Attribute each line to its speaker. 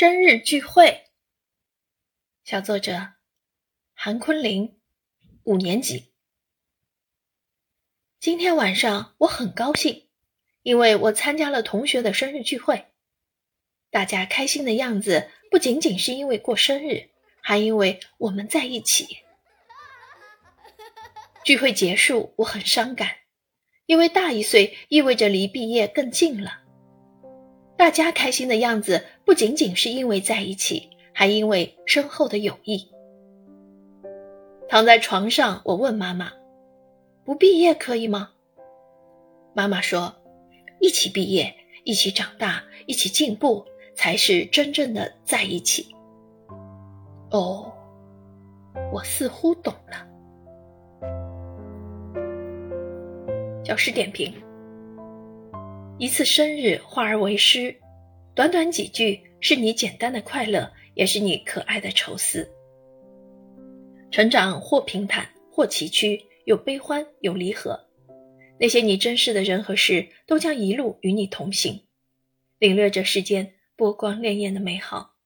Speaker 1: 生日聚会，小作者韩坤林，五年级。今天晚上我很高兴，因为我参加了同学的生日聚会。大家开心的样子不仅仅是因为过生日，还因为我们在一起。聚会结束，我很伤感，因为大一岁意味着离毕业更近了。大家开心的样子，不仅仅是因为在一起，还因为深厚的友谊。躺在床上，我问妈妈：“不毕业可以吗？”妈妈说：“一起毕业，一起长大，一起进步，才是真正的在一起。”哦，我似乎懂了。教师点评。一次生日化而为诗，短短几句，是你简单的快乐，也是你可爱的愁思。成长或平坦，或崎岖，有悲欢，有离合。那些你珍视的人和事，都将一路与你同行，领略着世间波光潋滟的美好。